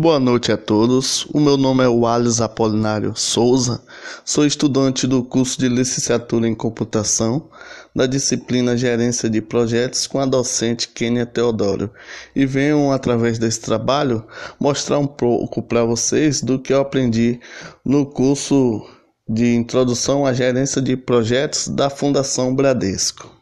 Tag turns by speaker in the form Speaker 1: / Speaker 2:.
Speaker 1: Boa noite a todos. O meu nome é Wallace Apolinário Souza. Sou estudante do curso de licenciatura em computação da disciplina Gerência de Projetos com a docente Kênia Teodoro e venho através desse trabalho mostrar um pouco para vocês do que eu aprendi no curso de Introdução à Gerência de Projetos da Fundação Bradesco.